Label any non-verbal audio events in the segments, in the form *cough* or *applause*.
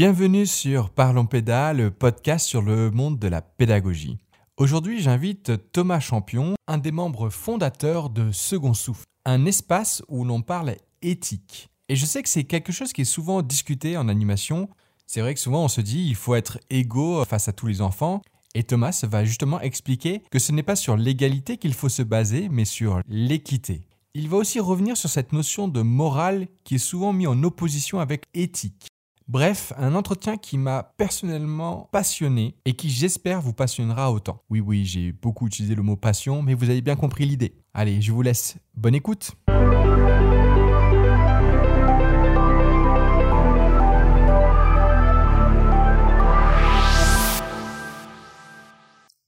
Bienvenue sur Parlons Pédale, le podcast sur le monde de la pédagogie. Aujourd'hui, j'invite Thomas Champion, un des membres fondateurs de Second Souffle, un espace où l'on parle éthique. Et je sais que c'est quelque chose qui est souvent discuté en animation. C'est vrai que souvent on se dit il faut être égaux face à tous les enfants. Et Thomas va justement expliquer que ce n'est pas sur l'égalité qu'il faut se baser, mais sur l'équité. Il va aussi revenir sur cette notion de morale qui est souvent mise en opposition avec éthique. Bref, un entretien qui m'a personnellement passionné et qui j'espère vous passionnera autant. Oui, oui, j'ai beaucoup utilisé le mot passion, mais vous avez bien compris l'idée. Allez, je vous laisse. Bonne écoute.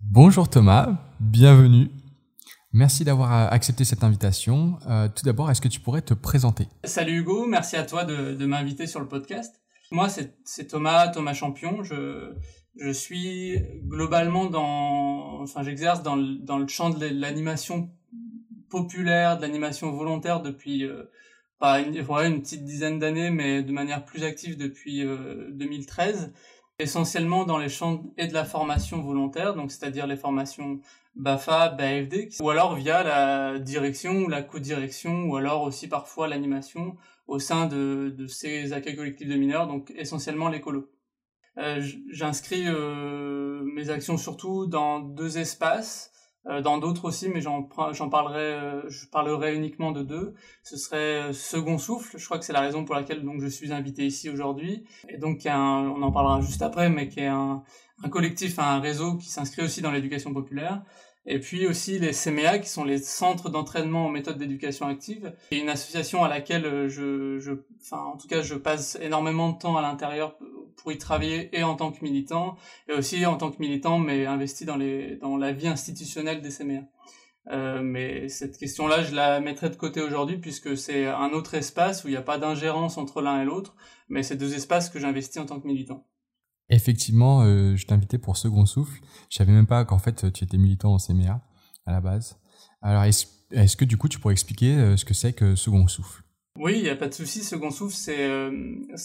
Bonjour Thomas, bienvenue. Merci d'avoir accepté cette invitation. Euh, tout d'abord, est-ce que tu pourrais te présenter? Salut Hugo, merci à toi de, m'inviter sur le podcast. Moi, c'est Thomas, Thomas Champion. Je, je suis globalement dans, enfin, j'exerce dans le, dans le champ de l'animation populaire, de l'animation volontaire depuis euh, pas une, une petite dizaine d'années, mais de manière plus active depuis 2013 essentiellement dans les champs et de la formation volontaire, donc c'est-à-dire les formations BAFA, BAFD, ou alors via la direction ou la co-direction, ou alors aussi parfois l'animation au sein de, ces accueils collectifs de mineurs, donc essentiellement l'écolo. Euh, J'inscris euh, mes actions surtout dans deux espaces, dans d'autres aussi, mais j'en parlerai, euh, je parlerai uniquement de deux. Ce serait euh, Second Souffle. Je crois que c'est la raison pour laquelle donc je suis invité ici aujourd'hui. Et donc, on en parlera juste après, mais qui est un, collectif, un réseau qui s'inscrit aussi dans l'éducation populaire. Et puis aussi les CMEA, qui sont les centres d'entraînement aux méthodes d'éducation active, et une association à laquelle je, en tout cas je passe énormément de temps à l'intérieur pour y travailler et en tant que militant, et aussi en tant que militant, mais investi dans, la vie institutionnelle des CMEA. Euh, mais cette question-là, je la mettrai de côté aujourd'hui puisque c'est un autre espace où il n'y a pas d'ingérence entre l'un et l'autre, mais c'est deux espaces que j'investis en tant que militant. Effectivement, euh, je t'invitais pour Second Souffle. Je savais même pas qu'en fait tu étais militant en CMEA à la base. Alors est-ce que du coup tu pourrais expliquer euh, ce que c'est que Second Souffle? Oui, il n'y a pas de souci. Second Souffle, c'est euh,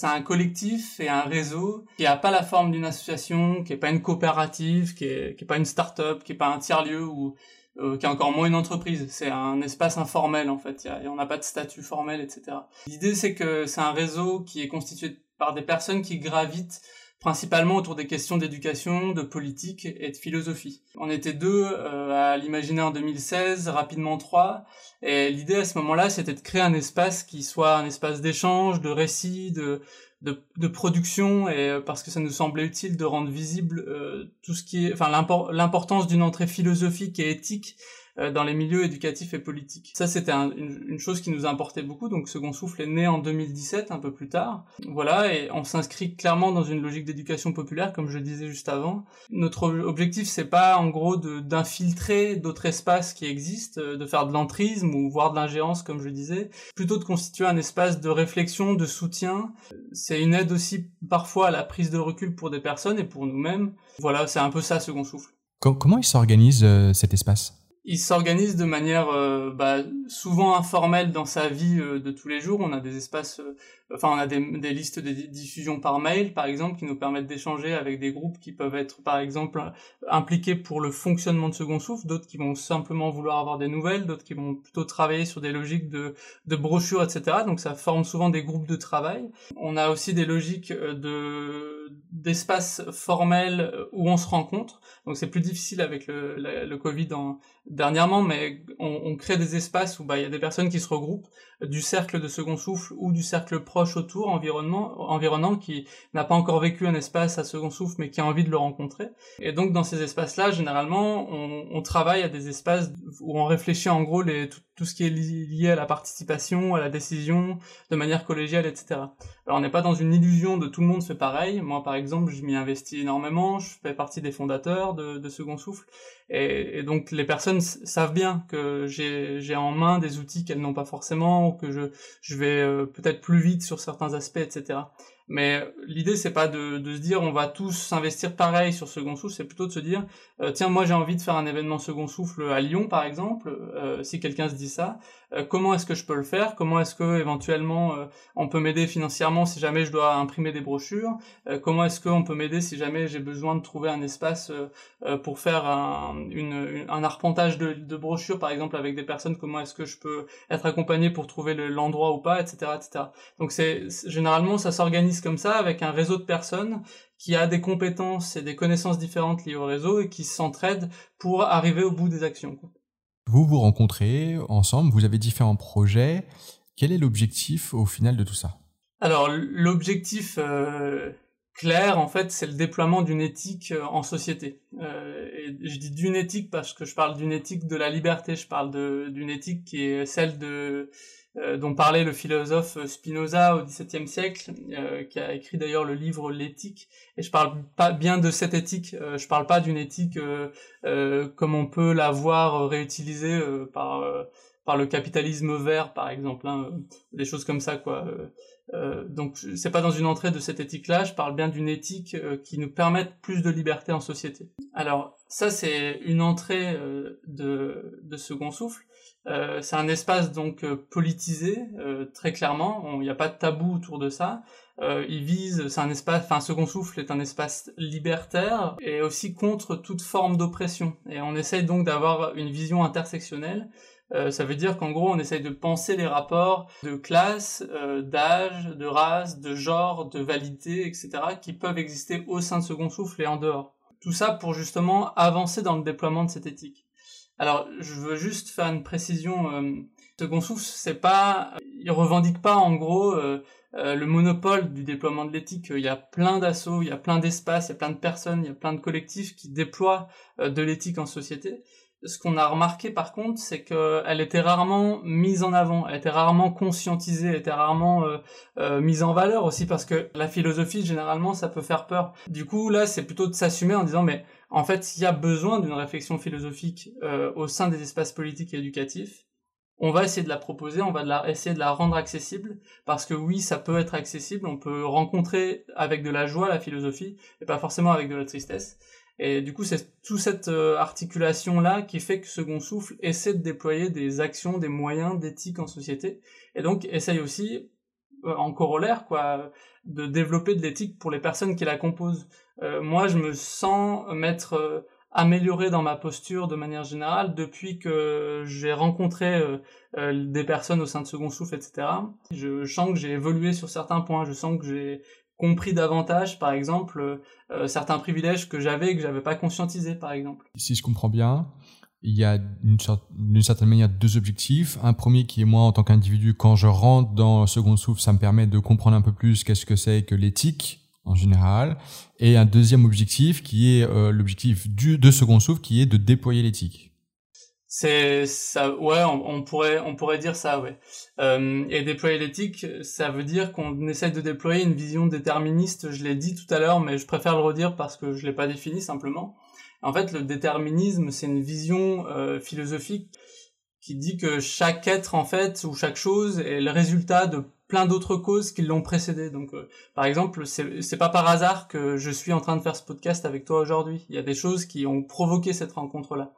un collectif et un réseau qui n'a pas la forme d'une association, qui n'est pas une coopérative, qui n'est est pas une start-up, qui n'est pas un tiers-lieu ou euh, qui est encore moins une entreprise. C'est un espace informel en fait. Y on n'a pas de statut formel, etc. L'idée, c'est que c'est un réseau qui est constitué par des personnes qui gravitent principalement autour des questions d'éducation, de politique et de philosophie. On était deux euh, à l'imaginer en 2016, rapidement trois, et l'idée à ce moment-là, c'était de créer un espace qui soit un espace d'échange, de récit, de, de, de, production, et euh, parce que ça nous semblait utile de rendre visible euh, tout ce qui est, enfin l'importance d'une entrée philosophique et éthique dans les milieux éducatifs et politiques. Ça, c'était une, chose qui nous importait beaucoup. Donc, Second Souffle est né en 2017, un peu plus tard. Voilà, et on s'inscrit clairement dans une logique d'éducation populaire, comme je disais juste avant. Notre objectif, c'est pas en gros d'infiltrer d'autres espaces qui existent, euh, de faire de l'entrisme ou voire de l'ingérence, comme je disais, plutôt de constituer un espace de réflexion, de soutien. C'est une aide aussi parfois à la prise de recul pour des personnes et pour nous-mêmes. Voilà, c'est un peu ça, Second Souffle. Comment il s'organise euh, cet espace? Il s'organise de manière euh, bah, souvent informelle dans sa vie euh, de tous les jours. On a des espaces, euh, enfin on a des, listes de diffusion par mail, par exemple, qui nous permettent d'échanger avec des groupes qui peuvent être, par exemple, impliqués pour le fonctionnement de Second Souffle, d'autres qui vont simplement vouloir avoir des nouvelles, d'autres qui vont plutôt travailler sur des logiques de brochures, etc. Donc ça forme souvent des groupes de travail. On a aussi des logiques de d'espaces formels où on se rencontre. Donc c'est plus difficile avec le, Covid en, dernièrement, mais on, on, crée des espaces où bah, il y a des personnes qui se regroupent du cercle de second souffle ou du cercle proche autour, environnement, environnant, qui n'a pas encore vécu un espace à second souffle, mais qui a envie de le rencontrer. Et donc dans ces espaces-là, généralement, on, travaille à des espaces où on réfléchit en gros tout, ce qui est lié à la participation, à la décision, de manière collégiale, etc. Alors on n'est pas dans une illusion de tout le monde fait pareil. Moi, par exemple, je m'y investis énormément, je fais partie des fondateurs de, Second Souffle, et donc les personnes savent bien que j'ai en main des outils qu'elles n'ont pas forcément que je, vais euh, peut-être plus vite sur certains aspects, etc. Mais l'idée c'est pas de, se dire on va tous s'investir pareil sur Second Souffle, c'est plutôt de se dire euh, tiens moi j'ai envie de faire un événement Second Souffle à Lyon par exemple, euh, si quelqu'un se dit ça, euh, comment est-ce que je peux le faire? Comment est-ce que éventuellement on peut m'aider financièrement si jamais je dois imprimer des brochures? Comment est-ce qu'on peut m'aider si jamais j'ai besoin de trouver un espace pour faire un, un arpentage de, de, brochures par exemple avec des personnes? Comment est-ce que je peux être accompagné pour trouver l'endroit ou pas, etc., etc. Donc c'est généralement ça s'organise comme ça avec un réseau de personnes qui a des compétences et des connaissances différentes liées au réseau et qui s'entraident pour arriver au bout des actions. Vous vous rencontrez ensemble, vous avez différents projets. Quel est l'objectif au final de tout ça? Alors l'objectif euh, clair, en fait, c'est le déploiement d'une éthique euh, en société. Euh, et je dis d'une éthique parce que je parle d'une éthique de la liberté, je parle d'une éthique qui est celle de dont parlait le philosophe Spinoza au XVIIe siècle, euh, qui a écrit d'ailleurs le livre L'éthique. Et je parle pas bien de cette éthique, euh, je parle pas d'une éthique comme on peut la voir réutilisée par par le capitalisme vert, par exemple, hein, des choses comme ça, quoi. Euh, donc c'est pas dans une entrée de cette éthique-là, je parle bien d'une éthique qui nous permette plus de liberté en société. Alors ça c'est une entrée de, de second souffle. Euh, c'est un espace donc euh, politisé euh, très clairement. Il n'y a pas de tabou autour de ça. il vise, c'est un espace, enfin Second Souffle est un espace libertaire et aussi contre toute forme d'oppression. Et on essaye donc d'avoir une vision intersectionnelle. ça veut dire qu'en gros on essaye de penser les rapports de classe, d'âge, de race, de genre, de validité, etc. qui peuvent exister au sein de Second Souffle et en dehors. Tout ça pour justement avancer dans le déploiement de cette éthique. Alors, je veux juste faire une précision. Euh, Second Souffle, c'est pas, il revendique pas en gros euh, euh, le monopole du déploiement de l'éthique. Il y a plein d'assauts, il y a plein d'espaces, il y a plein de personnes, il y a plein de collectifs qui déploient de l'éthique en société. Ce qu'on a remarqué par contre, c'est qu'elle était rarement mise en avant, elle était rarement conscientisée, elle était rarement mise en valeur aussi parce que la philosophie généralement ça peut faire peur. Du coup là c'est plutôt de s'assumer en disant mais en fait, il y a besoin d'une réflexion philosophique euh, au sein des espaces politiques et éducatifs. On va essayer de la proposer, on va essayer de la rendre accessible, parce que oui, ça peut être accessible, on peut rencontrer avec de la joie la philosophie, et pas forcément avec de la tristesse. Et du coup, c'est toute cette euh, articulation-là qui fait que Second Souffle essaie de déployer des actions, des moyens d'éthique en société, et donc essaye aussi, en corollaire, quoi, de développer de l'éthique pour les personnes qui la composent. Euh, moi, je me sens m'être euh, amélioré dans ma posture de manière générale depuis que j'ai rencontré euh, des personnes au sein de Second Souffle, etc. Je sens que j'ai évolué sur certains points, je sens que j'ai compris davantage, par exemple, certains privilèges que j'avais et que j'avais pas conscientisé, par exemple. Si je comprends bien, il y a d'une certaine manière deux objectifs. Un premier qui est moi en tant qu'individu, quand je rentre dans Second Souffle, ça me permet de comprendre un peu plus qu'est-ce que c'est que l'éthique en général, et un deuxième objectif qui est euh, l'objectif de second souffle, qui est de déployer l'éthique. C'est ça, ouais, on, pourrait on pourrait dire ça, ouais. Euh, et déployer l'éthique, ça veut dire qu'on essaie de déployer une vision déterministe. Je l'ai dit tout à l'heure, mais je préfère le redire parce que je l'ai pas défini simplement. En fait, le déterminisme, c'est une vision euh, philosophique qui dit que chaque être en fait ou chaque chose est le résultat de plein d'autres causes qui l'ont précédé. Donc, euh, par exemple, c'est pas par hasard que je suis en train de faire ce podcast avec toi aujourd'hui. Il y a des choses qui ont provoqué cette rencontre-là.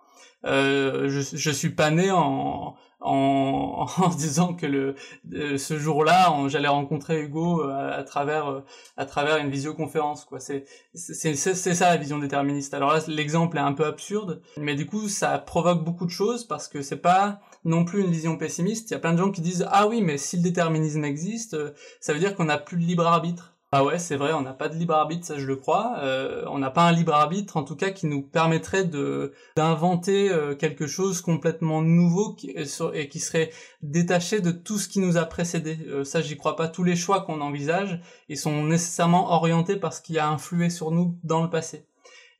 Euh, je, je suis pas né en, en, *laughs* en disant que le euh, ce jour-là j'allais rencontrer Hugo euh, à, travers à travers une visioconférence quoi. C'est c'est c'est ça la vision déterministe. Alors là l'exemple est un peu absurde mais du coup ça provoque beaucoup de choses parce que c'est pas non plus une vision pessimiste. Il y a plein de gens qui disent ah oui mais si le déterminisme existe ça veut dire qu'on n'a plus de libre arbitre ah ouais, c'est vrai, on n'a pas de libre arbitre, ça je le crois. Euh, on n'a pas un libre arbitre, en tout cas, qui nous permettrait de d'inventer euh, quelque chose complètement nouveau qui, et qui serait détaché de tout ce qui nous a précédé. Euh, ça, j'y crois pas. Tous les choix qu'on envisage, ils sont nécessairement orientés par ce qui a influé sur nous dans le passé.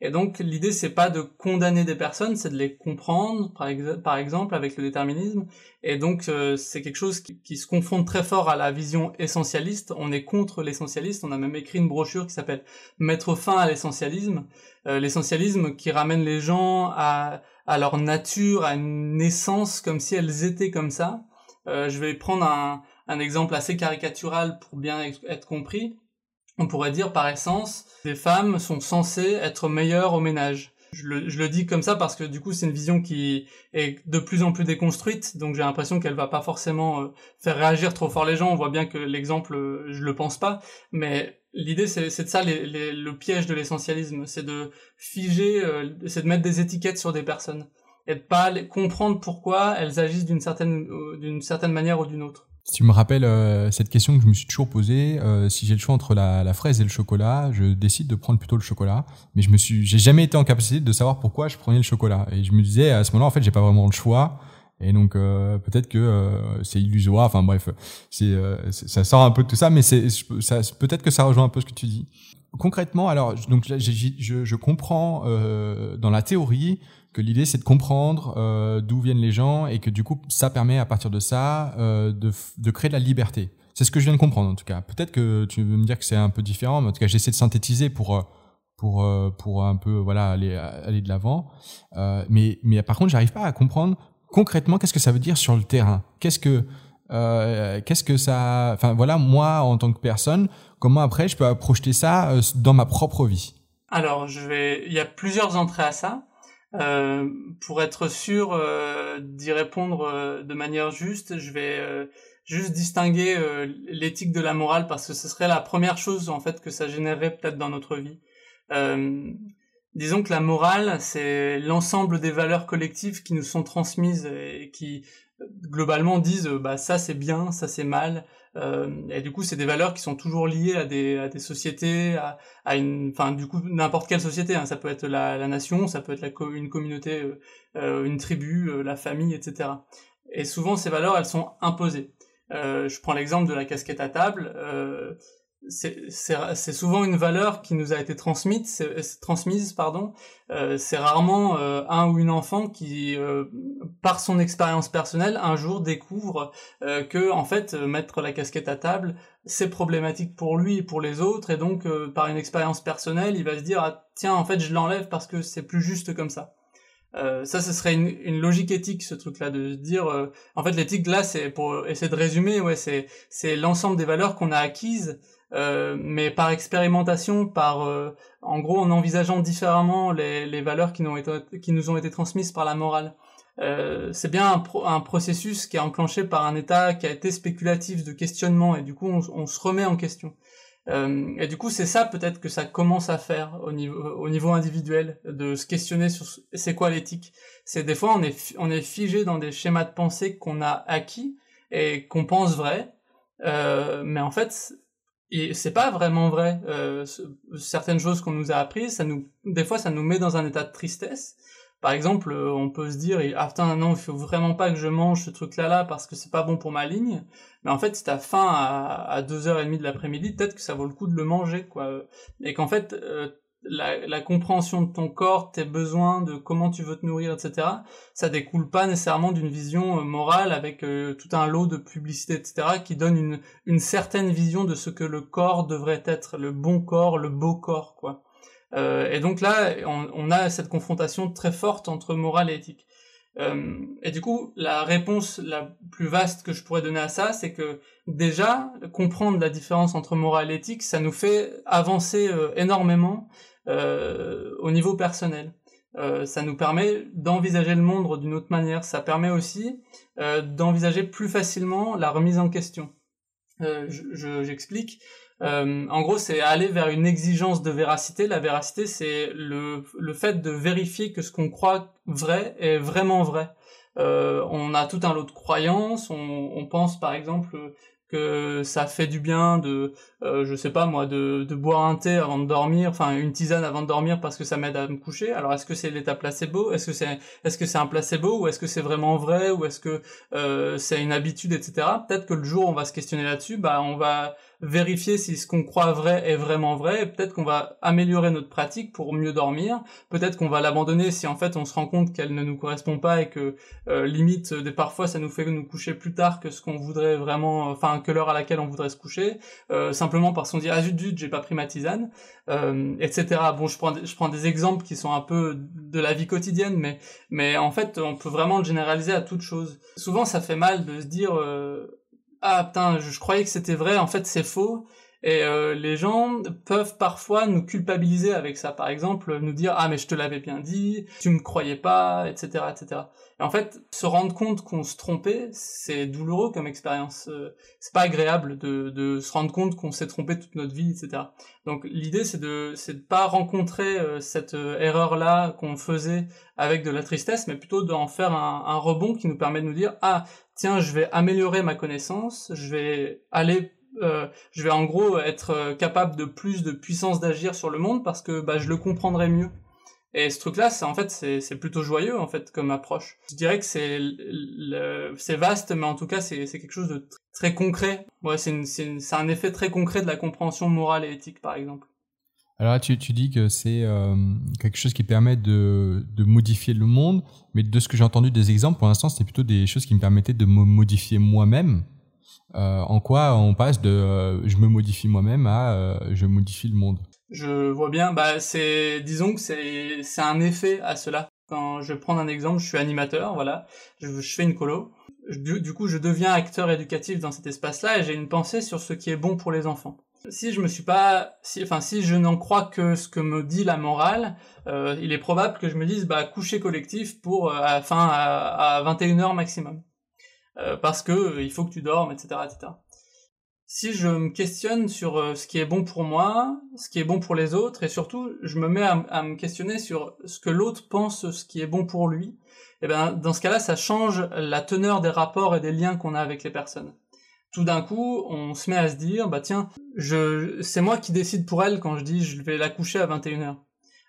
Et donc l'idée c'est pas de condamner des personnes, c'est de les comprendre, par, exemple avec le déterminisme. Et donc euh, c'est quelque chose qui, se confronte très fort à la vision essentialiste. On est contre l'essentialiste. On a même écrit une brochure qui s'appelle Mettre fin à l'essentialisme. Euh, l'essentialisme qui ramène les gens à, à leur nature, à une essence comme si elles étaient comme ça. Euh, je vais prendre un, un exemple assez caricatural pour bien être compris on pourrait dire par essence, les femmes sont censées être meilleures au ménage. Je le, je le, dis comme ça parce que du coup c'est une vision qui est de plus en plus déconstruite, donc j'ai l'impression qu'elle va pas forcément euh, faire réagir trop fort les gens. On voit bien que l'exemple, euh, je le pense pas, mais l'idée c'est de ça les, les, le piège de l'essentialisme, c'est de figer, euh, c'est de mettre des étiquettes sur des personnes et de pas comprendre pourquoi elles agissent d'une certaine d'une certaine manière ou d'une autre. Tu me rappelles euh, cette question que je me suis toujours posée. Euh, si j'ai le choix entre la, la, fraise et le chocolat, je décide de prendre plutôt le chocolat. Mais je me suis, j'ai jamais été en capacité de savoir pourquoi je prenais le chocolat. Et je me disais à ce moment-là, en fait, j'ai pas vraiment le choix. Et donc euh, peut-être que euh, c'est illusoire. Enfin bref, c'est ça sort un peu de tout ça, mais c'est peut-être que ça rejoint un peu ce que tu dis. Concrètement, alors donc je, je, je comprends dans la théorie que l'idée c'est de comprendre euh, d'où viennent les gens et que du coup ça permet à partir de ça euh, de, de, créer de la liberté. C'est ce que je viens de comprendre en tout cas. Peut-être que tu veux me dire que c'est un peu différent, mais en tout cas j'essaie de synthétiser pour euh, pour euh, pour un peu voilà aller aller de l'avant. Euh, mais mais par contre j'arrive pas à comprendre concrètement qu'est-ce que ça veut dire sur le terrain. Qu'est-ce que qu'est-ce que ça enfin voilà moi en tant que personne comment après je peux projeter ça dans ma propre vie? Alors je vais il y a plusieurs entrées à ça. Euh, pour être sûr euh, d'y répondre euh, de manière juste, je vais juste distinguer l'éthique de la morale parce que ce serait la première chose en fait que ça générerait peut-être dans notre vie. disons que la morale, c'est l'ensemble des valeurs collectives qui nous sont transmises et qui globalement disent bah ça c'est bien, ça c'est mal, euh, et du coup, c'est des valeurs qui sont toujours liées à des, sociétés, à, une, enfin, du coup, n'importe quelle société. Hein. Ça peut être la, la, nation, ça peut être la, une communauté, euh, euh, une tribu, la famille, etc. Et souvent, ces valeurs, elles sont imposées. je prends l'exemple de la casquette à table c'est souvent une valeur qui nous a été transmise, transmise pardon. Euh, c'est rarement euh, un ou une enfant qui, euh, par son expérience personnelle, un jour découvre que en fait mettre la casquette à table c'est problématique pour lui et pour les autres, et donc par une expérience personnelle, il va se dire ah, tiens en fait je l'enlève parce que c'est plus juste comme ça. ça, ce serait une, une, logique éthique, ce truc-là, de se dire, en fait, l'éthique là, c'est pour essayer de résumer, ouais, c'est c'est l'ensemble des valeurs qu'on a acquises euh, mais par expérimentation, par euh, en gros en envisageant différemment les, les valeurs qui nous, ont été, qui nous ont été transmises par la morale. Euh, c'est bien un, un, processus qui est enclenché par un état qui a été spéculatif de questionnement et du coup on, on se remet en question. Euh, et du coup c'est ça peut-être que ça commence à faire au niveau, au niveau individuel de se questionner sur c'est quoi l'éthique. C'est des fois on est on est figé dans des schémas de pensée qu'on a acquis et qu'on pense vrai, euh, mais en fait et c'est pas vraiment vrai. Euh, certaines choses qu'on nous a apprises, ça nous, des fois, ça nous met dans un état de tristesse. Par exemple, euh, on peut se dire, ah putain, non, il faut vraiment pas que je mange ce truc-là là parce que c'est pas bon pour ma ligne. Mais en fait, si t'as faim à, à 2h30 de l'après-midi, peut-être que ça vaut le coup de le manger, quoi. Et qu'en fait, euh, la, la, compréhension de ton corps, tes besoins, de comment tu veux te nourrir, etc., ça découle pas nécessairement d'une vision euh, morale avec euh, tout un lot de publicité, etc., qui donne une, une certaine vision de ce que le corps devrait être, le bon corps, le beau corps, quoi. Euh, et donc là, on, on, a cette confrontation très forte entre morale et éthique. Euh, et du coup, la réponse la plus vaste que je pourrais donner à ça, c'est que déjà, comprendre la différence entre morale et éthique, ça nous fait avancer euh, énormément euh, au niveau personnel. Euh, ça nous permet d'envisager le monde d'une autre manière. Ça permet aussi d'envisager plus facilement la remise en question. J'explique. Je, en gros, c'est aller vers une exigence de véracité. La véracité, c'est le, le fait de vérifier que ce qu'on croit vrai est vraiment vrai. Euh, on a tout un lot de croyances. On, pense par exemple que ça fait du bien de, euh, je sais pas moi, de, de boire un thé avant de dormir, enfin une tisane avant de dormir parce que ça m'aide à me coucher. Alors est-ce que c'est l'état placebo? Est-ce que c'est est-ce que c'est un placebo? Ou est-ce que c'est vraiment vrai? Ou est-ce que euh, c'est une habitude, etc. Peut-être que le jour où on va se questionner là-dessus, bah on va vérifier si ce qu'on croit vrai est vraiment vrai, et peut-être qu'on va améliorer notre pratique pour mieux dormir, peut-être qu'on va l'abandonner si en fait on se rend compte qu'elle ne nous correspond pas et que euh, limite des parfois ça nous fait nous coucher plus tard que ce qu'on voudrait vraiment, enfin que l'heure à laquelle on voudrait se coucher, euh, simplement parce qu'on dit ah zut zut j'ai pas pris ma tisane, euh, etc. Bon je prends je prends des exemples qui sont un peu de la vie quotidienne, mais mais en fait on peut vraiment le généraliser à toute chose. Souvent ça fait mal de se dire euh, ah putain, je, croyais que c'était vrai, en fait c'est faux. Et euh, les gens peuvent parfois nous culpabiliser avec ça. Par exemple, nous dire ah mais je te l'avais bien dit, tu me croyais pas, etc., etc. Et en fait, se rendre compte qu'on se trompait, c'est douloureux comme expérience. Euh, c'est pas agréable de, de se rendre compte qu'on s'est trompé toute notre vie, etc. Donc l'idée c'est de c'est de pas rencontrer euh, cette erreur là qu'on faisait avec de la tristesse, mais plutôt d'en faire un rebond qui nous permet de nous dire ah tiens je vais améliorer ma connaissance, je vais aller euh, je vais en gros être euh, capable de plus de puissance d'agir sur le monde parce que bah, je le comprendrai mieux. Et ce truc-là, c'est en fait c'est plutôt joyeux en fait comme approche. Je dirais que c'est vaste, mais en tout cas c'est quelque chose de très concret. Ouais, c'est un effet très concret de la compréhension morale et éthique par exemple. Alors là, tu, dis que c'est euh, quelque chose qui permet de, modifier le monde, mais de ce que j'ai entendu des exemples, pour l'instant, c'était plutôt des choses qui me permettaient de me modifier moi-même. Euh, en quoi on passe de euh, je me modifie moi-même à je modifie le monde? Je vois bien, bah c'est disons que c'est c'est un effet à cela. Quand je prendre un exemple, je suis animateur, voilà, je, je fais une colo. Du, du, coup, je deviens acteur éducatif dans cet espace-là et j'ai une pensée sur ce qui est bon pour les enfants. Si je me suis pas, si, enfin si je n'en crois que ce que me dit la morale, euh, il est probable que je me dise bah coucher collectif pour à, à 21 h maximum. Euh, parce que euh, il faut que tu dormes, etc., etc. Si je me questionne sur euh, ce qui est bon pour moi, ce qui est bon pour les autres, et surtout je me mets à, me questionner sur ce que l'autre pense, ce qui est bon pour lui, et eh ben dans ce cas-là, ça change la teneur des rapports et des liens qu'on a avec les personnes tout d'un coup, on se met à se dire, bah tiens, je, c'est moi qui décide pour elle quand je dis je vais la coucher à 21h.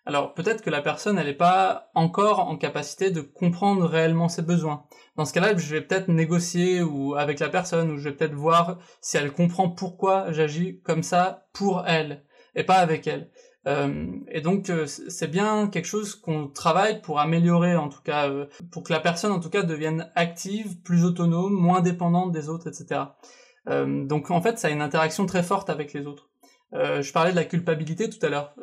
Alors peut-être que la personne, elle n'est pas encore en capacité de comprendre réellement ses besoins. Dans ce cas-là, je vais peut-être négocier ou avec la personne, ou je vais peut-être voir si elle comprend pourquoi j'agis comme ça pour elle et pas avec elle. Euh, et donc euh, c'est bien quelque chose qu'on travaille pour améliorer en tout cas, euh, pour que la personne en tout cas devienne active, plus autonome, moins dépendante des autres, etc. donc en fait, ça a une interaction très forte avec les autres. je parlais de la culpabilité tout à l'heure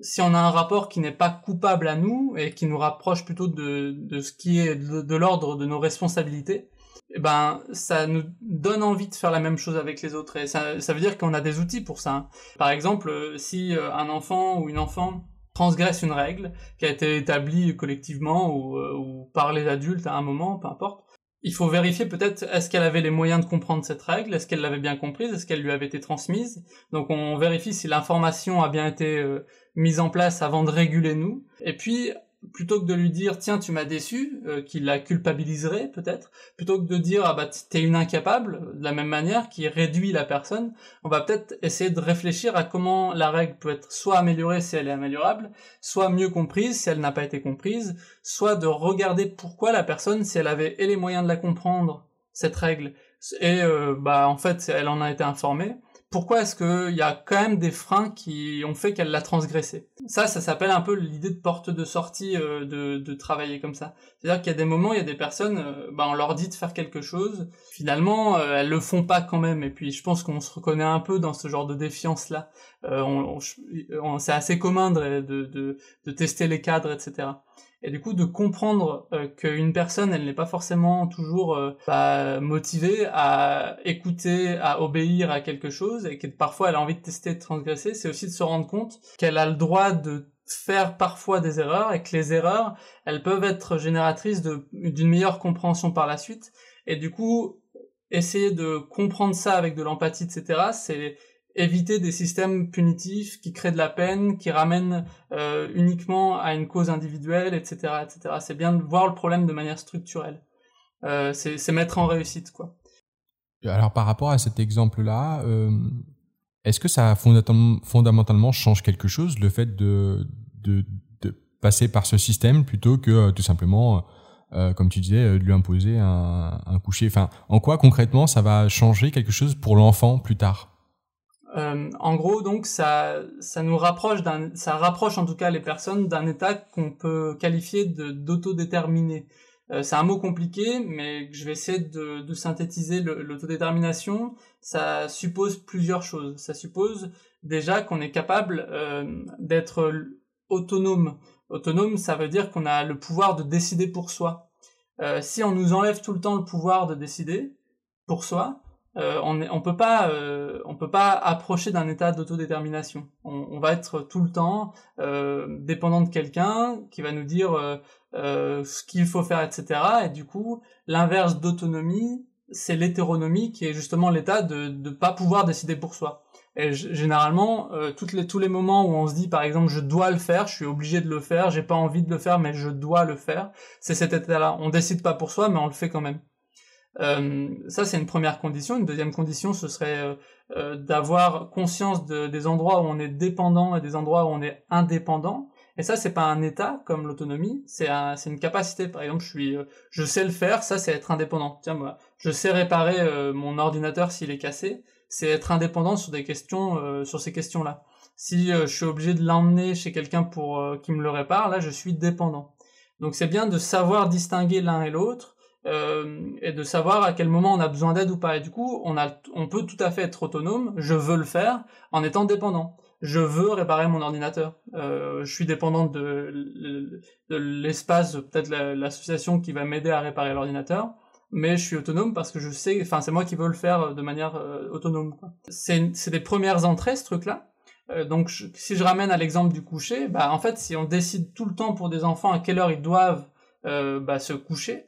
si on a un rapport qui n'est pas coupable à nous et qui nous rapproche plutôt de, de ce qui est de, l'ordre de nos responsabilités, eh ben ça nous donne envie de faire la même chose avec les autres et ça, ça veut dire qu'on a des outils pour ça. Par exemple, si euh, un enfant ou une enfant transgresse une règle qui a été établie collectivement ou, euh, ou par les adultes à un moment, peu importe, il faut vérifier peut-être est-ce qu'elle avait les moyens de comprendre cette règle, est-ce qu'elle l'avait bien comprise, est-ce qu'elle lui avait été transmise. Donc on vérifie si l'information a bien été euh, mise en place avant de réguler nous. Et puis plutôt que de lui dire tiens tu m'as déçu, euh, qui la culpabiliserait peut-être, plutôt que de dire ah bah t'es une incapable, de la même manière qui réduit la personne, on va peut-être essayer de réfléchir à comment la règle peut être soit améliorée si elle est améliorable, soit mieux comprise si elle n'a pas été comprise, soit de regarder pourquoi la personne, si elle avait et les moyens de la comprendre cette règle, et euh, bah en fait elle en a été informée, pourquoi est-ce qu'il y a quand même des freins qui ont fait qu'elle l'a transgressé? Ça, ça s'appelle un peu l'idée de porte de sortie euh, de, de, travailler comme ça. C'est-à-dire qu'il y a des moments, il y a des personnes, euh, bah, on leur dit de faire quelque chose, finalement, euh, elles le font pas quand même. Et puis, je pense qu'on se reconnaît un peu dans ce genre de défiance-là. On, on, c'est assez commun de, de, de, tester les cadres, etc et du coup de comprendre euh, qu'une personne elle n'est pas forcément toujours euh, bah, motivée à écouter, à obéir à quelque chose et que parfois elle a envie de tester, de transgresser, c'est aussi de se rendre compte qu'elle a le droit de faire parfois des erreurs et que les erreurs elles peuvent être génératrices d'une meilleure compréhension par la suite. Et du coup essayer de comprendre ça avec de l'empathie etc c'est éviter des systèmes punitifs qui créent de la peine, qui ramènent euh, uniquement à une cause individuelle, etc., etc. C'est bien de voir le problème de manière structurelle. Euh, c'est mettre en réussite, quoi. Alors par rapport à cet exemple-là, euh, est-ce que ça fondamentalement change quelque chose le fait de, de, de passer par ce système plutôt que tout simplement, comme tu disais, de lui imposer un, un coucher? Enfin, en quoi concrètement ça va changer quelque chose pour l'enfant plus tard? Euh, en gros, donc, ça, ça nous rapproche d'un, ça rapproche en tout cas les personnes d'un état qu'on peut qualifier d'autodéterminé. Euh, c'est un mot compliqué, mais je vais essayer de, synthétiser l'autodétermination. Ça suppose plusieurs choses. Ça suppose déjà qu'on est capable euh, d'être autonome. Autonome, ça veut dire qu'on a le pouvoir de décider pour soi. Si on nous enlève tout le temps le pouvoir de décider pour soi, euh, on ne peut pas euh, on peut pas approcher d'un état d'autodétermination. On, on, va être tout le temps euh, dépendant de quelqu'un qui va nous dire euh, ce qu'il faut faire, etc. Et du coup, l'inverse d'autonomie, c'est l'hétéronomie, qui est justement l'état de ne pas pouvoir décider pour soi. Et généralement, toutes les, tous les moments où on se dit, par exemple, je dois le faire, je suis obligé de le faire, j'ai pas envie de le faire, mais je dois le faire, c'est cet état-là. On décide pas pour soi, mais on le fait quand même. Euh, ça, c'est une première condition. Une deuxième condition, ce serait euh, euh, d'avoir conscience de, des endroits où on est dépendant et des endroits où on est indépendant. Et ça, c'est pas un état comme l'autonomie, c'est un, une capacité. Par exemple, je suis, je sais le faire. Ça, c'est être indépendant. Tiens, moi, je sais réparer mon ordinateur s'il est cassé. C'est être indépendant sur des questions, sur ces questions-là. Si je suis obligé de l'emmener chez quelqu'un pour qui me le répare, là, je suis dépendant. Donc, c'est bien de savoir distinguer l'un et l'autre euh, et de savoir à quel moment on a besoin d'aide ou pas. Et du coup, on, a, on peut tout à fait être autonome, je veux le faire, en étant dépendant. Je veux réparer mon ordinateur. Euh, je suis dépendant de, l'espace, peut-être l'association qui va m'aider à réparer l'ordinateur, mais je suis autonome parce que je sais, enfin c'est moi qui veux le faire de manière euh, autonome. C'est des premières entrées, ce truc-là. Euh, donc si je ramène à l'exemple du coucher, bah en fait si on décide tout le temps pour des enfants à quelle heure ils doivent euh, bah, se coucher,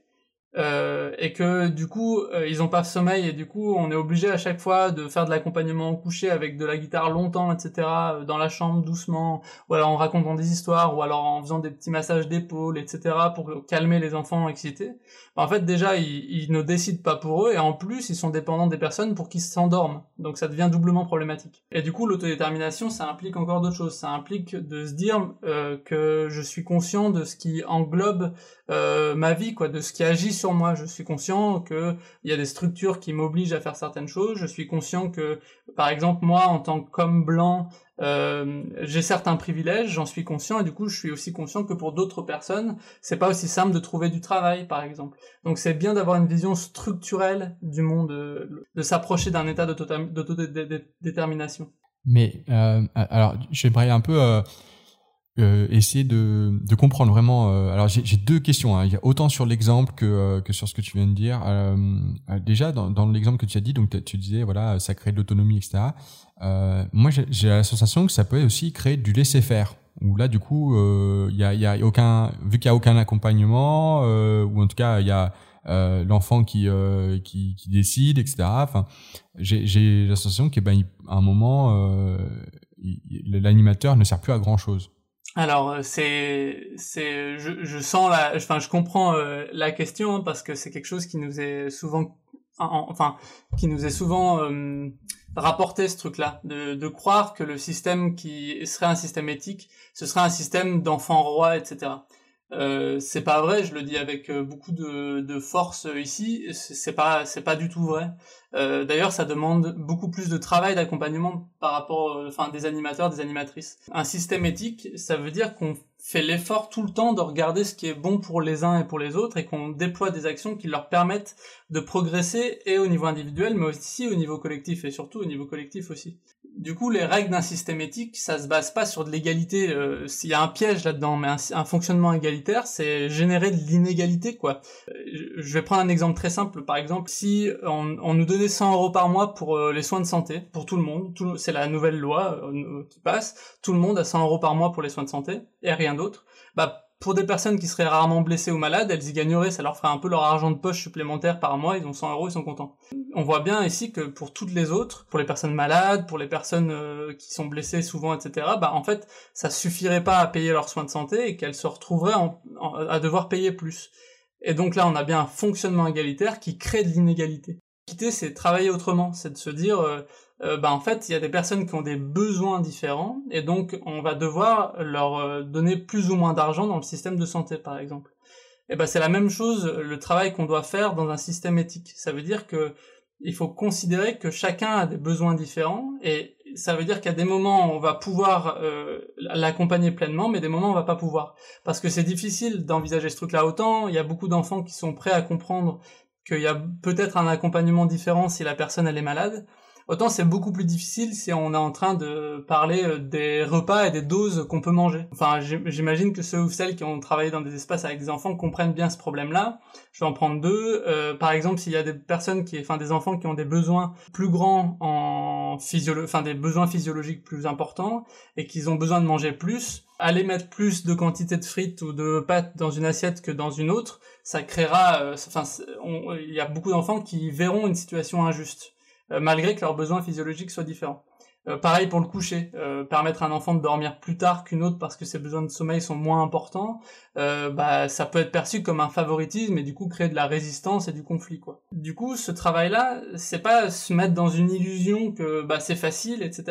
euh, et que du coup euh, ils ont pas sommeil et du coup on est obligé à chaque fois de faire de l'accompagnement au coucher avec de la guitare longtemps etc euh, dans la chambre doucement ou alors en racontant des histoires ou alors en faisant des petits massages d'épaule etc pour calmer les enfants excités. En fait déjà ils, ne décident pas pour eux et en plus ils sont dépendants des personnes pour qu'ils s'endorment. Donc ça devient doublement problématique. Et du coup l'autodétermination ça implique encore d'autres choses. Ça implique de se dire que je suis conscient de ce qui englobe ma vie quoi de ce qui agit sur moi je suis conscient que il y a des structures qui m'obligent à faire certaines choses je suis conscient que par exemple moi en tant qu'homme blanc euh, j'ai certains privilèges, j'en suis conscient, et du coup, je suis aussi conscient que pour d'autres personnes, c'est pas aussi simple de trouver du travail, par exemple. Donc, c'est bien d'avoir une vision structurelle du monde, euh, de, s'approcher d'un état d'autodétermination. Mais euh, alors, j'aimerais un peu euh, euh, essayer de, de, comprendre vraiment. Euh, alors j'ai deux questions. Hein. Il y a autant sur l'exemple que, euh, que sur ce que tu viens de dire. Euh, déjà dans, dans l'exemple que tu as dit, donc tu disais voilà ça crée de l'autonomie, etc. moi j'ai la sensation que ça peut aussi créer du laisser faire. Où là du coup il y a, y, a, aucun vu qu'il y a aucun accompagnement ou en tout cas il y a l'enfant qui, qui, qui décide, etc. Enfin j'ai la sensation qu'à ben, un moment l'animateur ne sert plus à grand chose. Alors euh, c'est c'est je, je sens la enfin je comprends euh, la question hein, parce que c'est quelque chose qui nous est souvent enfin qui nous est souvent euh, rapporté ce truc-là de, de croire que le système qui serait un système éthique ce serait un système d'enfants rois etc euh, c'est pas vrai, je le dis avec euh, beaucoup de, de force ici. C'est pas, c'est pas du tout vrai. Euh, D'ailleurs, ça demande beaucoup plus de travail d'accompagnement par rapport, euh, des animateurs, des animatrices. Un système éthique, ça veut dire qu'on fait l'effort tout le temps de regarder ce qui est bon pour les uns et pour les autres et qu'on déploie des actions qui leur permettent de progresser et au niveau individuel, mais aussi au niveau collectif et surtout au niveau collectif aussi du coup, les règles d'un système éthique, ça se base pas sur de l'égalité. Euh, S'il y a un piège là-dedans, mais un, fonctionnement égalitaire, c'est générer de l'inégalité, quoi. Euh, je vais prendre un exemple très simple. Par exemple, si on, nous donnait 100 euros par mois pour euh, les soins de santé, pour tout le monde, c'est la nouvelle loi euh, qui passe, tout le monde a 100 euros par mois pour les soins de santé et rien d'autre. Bah pour des personnes qui seraient rarement blessées ou malades, elles y gagneraient, ça leur ferait un peu leur argent de poche supplémentaire par mois, ils ont 100 euros, ils sont contents. On voit bien ici que pour toutes les autres, pour les personnes malades, pour les personnes euh, qui sont blessées souvent, etc., bah en fait, ça suffirait pas à payer leurs soins de santé et qu'elles se retrouveraient à devoir payer plus. Et donc là, on a bien un fonctionnement égalitaire qui crée de l'inégalité. Quitter, c'est travailler autrement, c'est de se dire, euh, euh, bah, en fait, il y a des personnes qui ont des besoins différents, et donc on va devoir leur euh, donner plus ou moins d'argent dans le système de santé, par exemple. Et ben c'est la même chose, le travail qu'on doit faire dans un système éthique. Ça veut dire que il faut considérer que chacun a des besoins différents, et ça veut dire qu'à des moments on va pouvoir euh, l'accompagner pleinement, mais des moments on va pas pouvoir, parce que c'est difficile d'envisager ce truc-là. Autant il y a beaucoup d'enfants qui sont prêts à comprendre qu'il y a peut-être un accompagnement différent si la personne elle est malade, Autant c'est beaucoup plus difficile si on est en train de parler euh, des repas et des doses qu'on peut manger. Enfin, j'imagine que ceux ou celles qui ont travaillé dans des espaces avec des enfants comprennent bien ce problème-là. Je vais en prendre deux. Euh, par exemple, s'il y a des personnes qui, enfin des enfants qui ont des besoins plus grands en physiolo, enfin des besoins physiologiques plus importants et qu'ils ont besoin de manger plus, aller mettre plus de quantité de frites ou de pâtes dans une assiette que dans une autre, ça créera, euh, enfin, il y a beaucoup d'enfants qui verront une situation injuste. Euh, malgré que leurs besoins physiologiques soient différents. Euh, pareil pour le coucher, euh, permettre à un enfant de dormir plus tard qu'une autre parce que ses besoins de sommeil sont moins importants, euh, bah ça peut être perçu comme un favoritisme et du coup créer de la résistance et du conflit quoi. Du coup, ce travail-là, c'est pas se mettre dans une illusion que bah c'est facile, etc.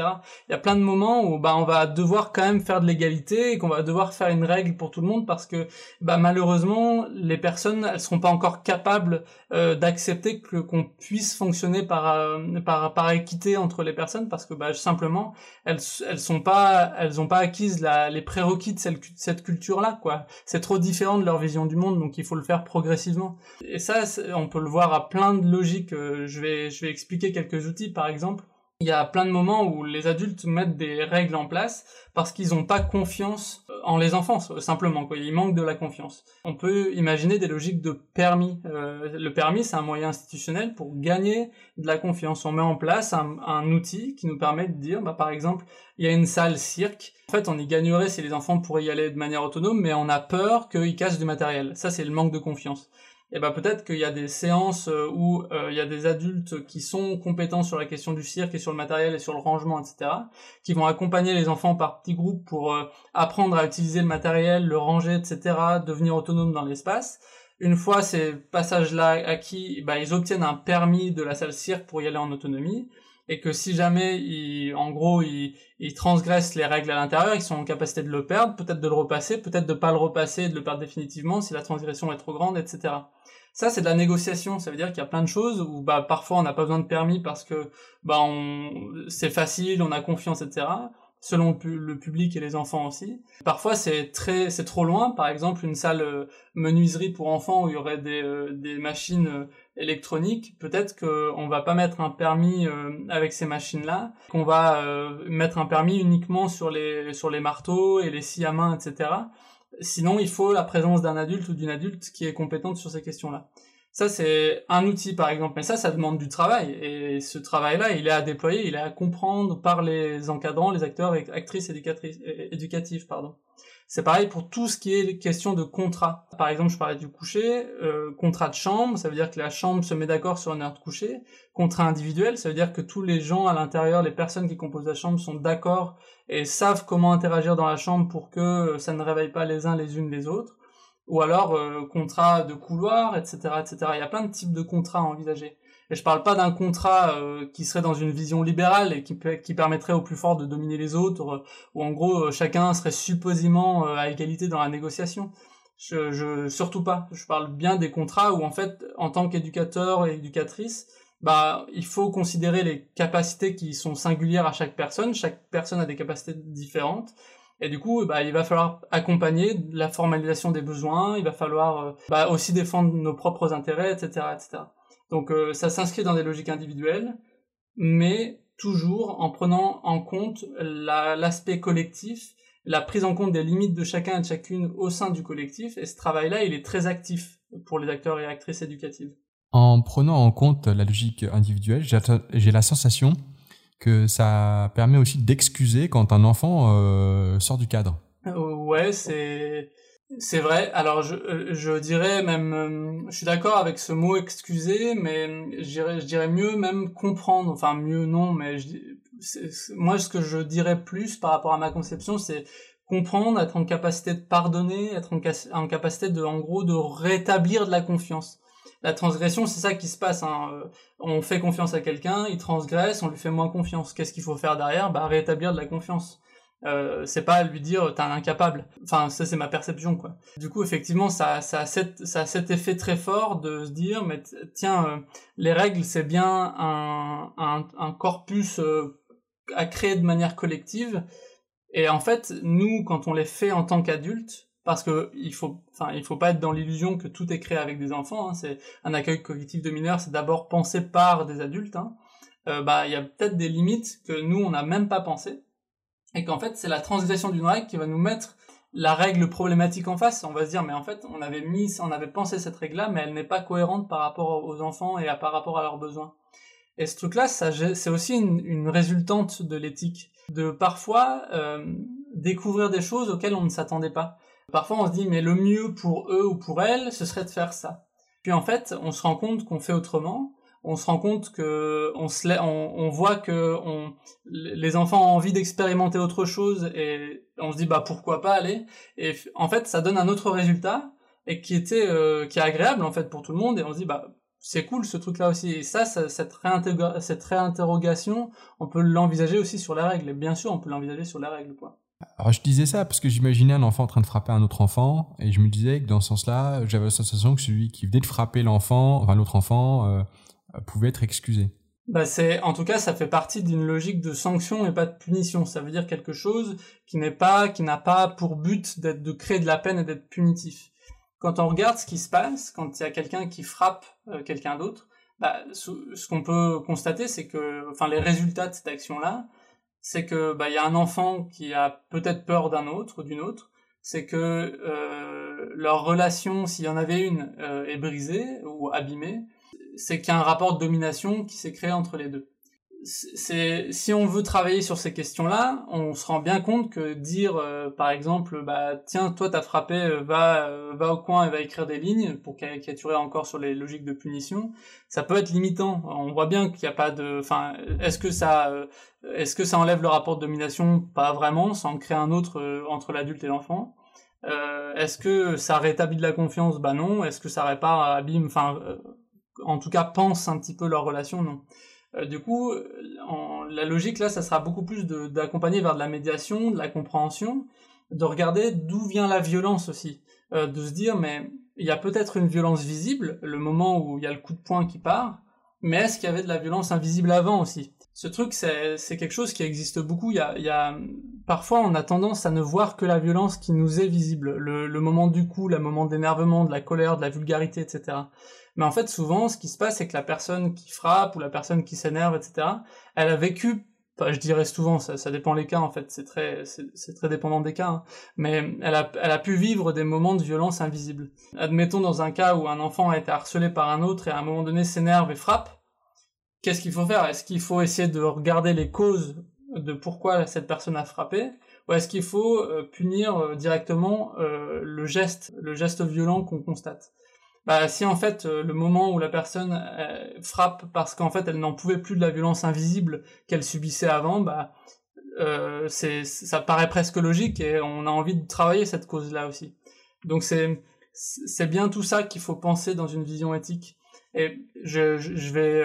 Il y a plein de moments où bah on va devoir quand même faire de l'égalité et qu'on va devoir faire une règle pour tout le monde parce que bah malheureusement les personnes elles seront pas encore capables euh, d'accepter que qu'on puisse fonctionner par, par par équité entre les personnes parce que bah simplement elles elles sont pas elles ont pas acquis la, les prérequis de cette, culture là quoi. C'est trop différent de leur vision du monde donc il faut le faire progressivement. Et ça on peut le voir à plein de logiques euh, je vais je vais expliquer quelques outils. Par exemple il y a plein de moments où les adultes mettent des règles en place parce qu'ils n'ont pas confiance euh, en les enfants, simplement. Quoi. Ils manquent de la confiance. On peut imaginer des logiques de permis. Euh, le permis, c'est un moyen institutionnel pour gagner de la confiance. On met en place un, un outil qui nous permet de dire, bah, par exemple, il y a une salle cirque. En fait, on y gagnerait si les enfants pourraient y aller de manière autonome, mais on a peur qu'ils cassent du matériel. Ça, c'est le manque de confiance et ben peut-être qu'il y a des séances euh, où euh, il y a des adultes qui sont compétents sur la question du cirque et sur le matériel et sur le rangement, etc., qui vont accompagner les enfants par petits groupes pour euh, apprendre à utiliser le matériel, le ranger, etc., devenir autonome dans l'espace. Une fois ces passages-là acquis, ben, ils obtiennent un permis de la salle cirque pour y aller en autonomie et que si jamais ils, en gros ils, transgressent les règles à l'intérieur, ils sont en capacité de le perdre, peut-être de le repasser, peut-être de pas le repasser et de le perdre définitivement si la transgression est trop grande, etc. Ça, c'est de la négociation. Ça veut dire qu'il y a plein de choses où bah, parfois on n'a pas besoin de permis parce que bah, c'est facile, on a confiance, etc. Selon le public et les enfants aussi. Parfois, c'est très, c'est trop loin. Par exemple, une salle euh, menuiserie pour enfants où il y aurait des, euh, des machines euh, électroniques. Peut-être qu'on va pas mettre un permis avec ces machines-là, qu'on va mettre un permis uniquement sur les sur les marteaux et les scies à main, etc. Sinon, il faut la présence d'un adulte ou d'une adulte qui est compétente sur ces questions-là. Ça, c'est un outil, par exemple. Mais ça, ça demande du travail. Et ce travail-là, il est à déployer, il est à comprendre par les encadrants, les acteurs et actrices éducatrices, éducatifs, pardon. C'est pareil pour tout ce qui est question de contrat. Par exemple, je parlais du coucher, euh, contrat de chambre, ça veut dire que la chambre se met d'accord sur une heure de coucher. Contrat individuel, ça veut dire que tous les gens à l'intérieur, les personnes qui composent la chambre sont d'accord et savent comment interagir dans la chambre pour que ça ne réveille pas les uns les unes les autres. Ou alors euh, contrat de couloir, etc., etc. Il y a plein de types de contrats à envisager. Et je parle pas d'un contrat euh, qui serait dans une vision libérale et qui, permettrait au plus fort de dominer les autres, euh, où en gros euh, chacun serait supposément à égalité dans la négociation. Surtout pas. Je parle bien des contrats où en fait, en tant qu'éducateur et éducatrice, bah il faut considérer les capacités qui sont singulières à chaque personne. Chaque personne a des capacités différentes. Et du coup, bah, il va falloir accompagner la formalisation des besoins, il va falloir bah, aussi défendre nos propres intérêts, etc., etc. Donc euh, ça s'inscrit dans des logiques individuelles, mais toujours en prenant en compte l'aspect collectif, la prise en compte des limites de chacun et de chacune au sein du collectif, et ce travail-là, il est très actif pour les acteurs et actrices éducatives. En prenant en compte la logique individuelle, j'ai la sensation que ça permet aussi d'excuser quand un enfant euh, sort du cadre. Euh, ouais, c'est c'est vrai. Alors je, euh, je dirais même, euh, je suis d'accord avec ce mot excuser, mais je dirais, je dirais mieux même comprendre. Enfin mieux non, mais je, moi ce que je dirais plus par rapport à ma conception, c'est comprendre, être en capacité de pardonner, être en, capacité de, en gros, de rétablir de la confiance. La transgression, c'est ça qui se passe. Hein. Euh, on fait confiance à quelqu'un, il transgresse, on lui fait moins confiance. Qu'est-ce qu'il faut faire derrière? Bah rétablir de la confiance. Euh, c'est pas lui dire t'es un incapable. Enfin, ça c'est ma perception quoi. Du coup, effectivement, ça, ça, a cet, ça a cet effet très fort de se dire mais tiens, euh, les règles c'est bien un, un, corpus euh, à créer de manière collective. Et en fait, nous, quand on les fait en tant qu'adultes, parce que il faut, faut pas être dans l'illusion que tout est créé avec des enfants. Hein, c'est un accueil collectif de mineurs, c'est d'abord pensé par des adultes. Hein, bah il y a peut-être des limites que nous on n'a même pas pensé et qu'en fait c'est la transgression d'une règle qui va nous mettre la règle problématique en face, on va se dire mais en fait on avait mis, on avait pensé cette règle-là, mais elle n'est pas cohérente par rapport aux enfants et par rapport à leurs besoins. Et ce truc-là, c'est aussi une, résultante de l'éthique, de parfois euh, découvrir des choses auxquelles on ne s'attendait pas. Parfois on se dit mais le mieux pour eux ou pour elles, ce serait de faire ça. Puis en fait, on se rend compte qu'on fait autrement, on se rend compte que on se on, voit que on, les enfants ont envie d'expérimenter autre chose et on se dit bah pourquoi pas aller? Et en fait ça donne un autre résultat et qui était euh, qui est agréable en fait pour tout le monde et on se dit bah c'est cool ce truc là aussi. Et ça, cette, cette réinterrogation on peut l'envisager aussi sur la règle. Et bien sûr on peut l'envisager sur la règle quoi. Alors je disais ça parce que j'imaginais un enfant en train de frapper un autre enfant et je me disais que dans ce sens-là, j'avais la sensation que celui qui venait de frapper l'enfant, enfin l'autre enfant, euh, pouvait être excusé. Bah c'est, en tout cas, ça fait partie d'une logique de sanction et pas de punition. Ça veut dire quelque chose qui n'est pas, qui n'a pas pour but d'être de créer de la peine et d'être punitif. Quand on regarde ce qui se passe, quand il y a quelqu'un qui frappe euh, quelqu'un d'autre, bah, ce, qu'on peut constater, c'est que, enfin, les résultats de cette action-là, c'est que bah il y a un enfant qui a peut-être peur d'un autre ou d'une autre, c'est que euh, leur relation, s'il y en avait une, euh, est brisée ou abîmée, c'est qu'il y a un rapport de domination qui s'est créé entre les deux. C'est si on veut travailler sur ces questions-là, on se rend bien compte que dire euh, par exemple bah tiens toi t'as frappé euh, va euh, va au coin et va écrire des lignes pour caricaturer encore sur les logiques de punition, ça peut être limitant. On voit bien qu'il n'y a pas de enfin est-ce que ça est-ce que ça enlève le rapport de domination? Pas vraiment, ça en crée un autre entre l'adulte et l'enfant. est-ce que ça rétablit de la confiance? Bah non. Est-ce que ça répare, abîme? Enfin, en tout cas pense un petit peu leur relation, non. Euh, du coup, en, la logique là, ça sera beaucoup plus d'accompagner vers de la médiation, de la compréhension, de regarder d'où vient la violence aussi, euh, de se dire mais il y a peut-être une violence visible, le moment où il y a le coup de poing qui part, mais est-ce qu'il y avait de la violence invisible avant aussi? Ce truc, c'est quelque chose qui existe beaucoup. Il y, a, il y a, parfois, on a tendance à ne voir que la violence qui nous est visible, le, moment du coup, le moment d'énervement, de la colère, de la vulgarité, etc. Mais en fait, souvent, ce qui se passe, c'est que la personne qui frappe ou la personne qui s'énerve, etc., elle a vécu, enfin, je dirais souvent, ça, ça dépend les cas, en fait, c'est très, c'est très dépendant des cas, hein, mais elle a, elle a pu vivre des moments de violence invisible. Admettons dans un cas où un enfant a été harcelé par un autre et à un moment donné s'énerve et frappe, qu'est-ce qu'il faut faire? Est-ce qu'il faut essayer de regarder les causes de pourquoi cette personne a frappé? Ou est-ce qu'il faut euh, punir euh, directement euh, le geste, le geste violent qu'on constate? Bah, si en fait le moment où la personne frappe parce qu'en fait elle n'en pouvait plus de la violence invisible qu'elle subissait avant, bah ça paraît presque logique et on a envie de travailler cette cause-là aussi. Donc c'est bien tout ça qu'il faut penser dans une vision éthique. Et je, vais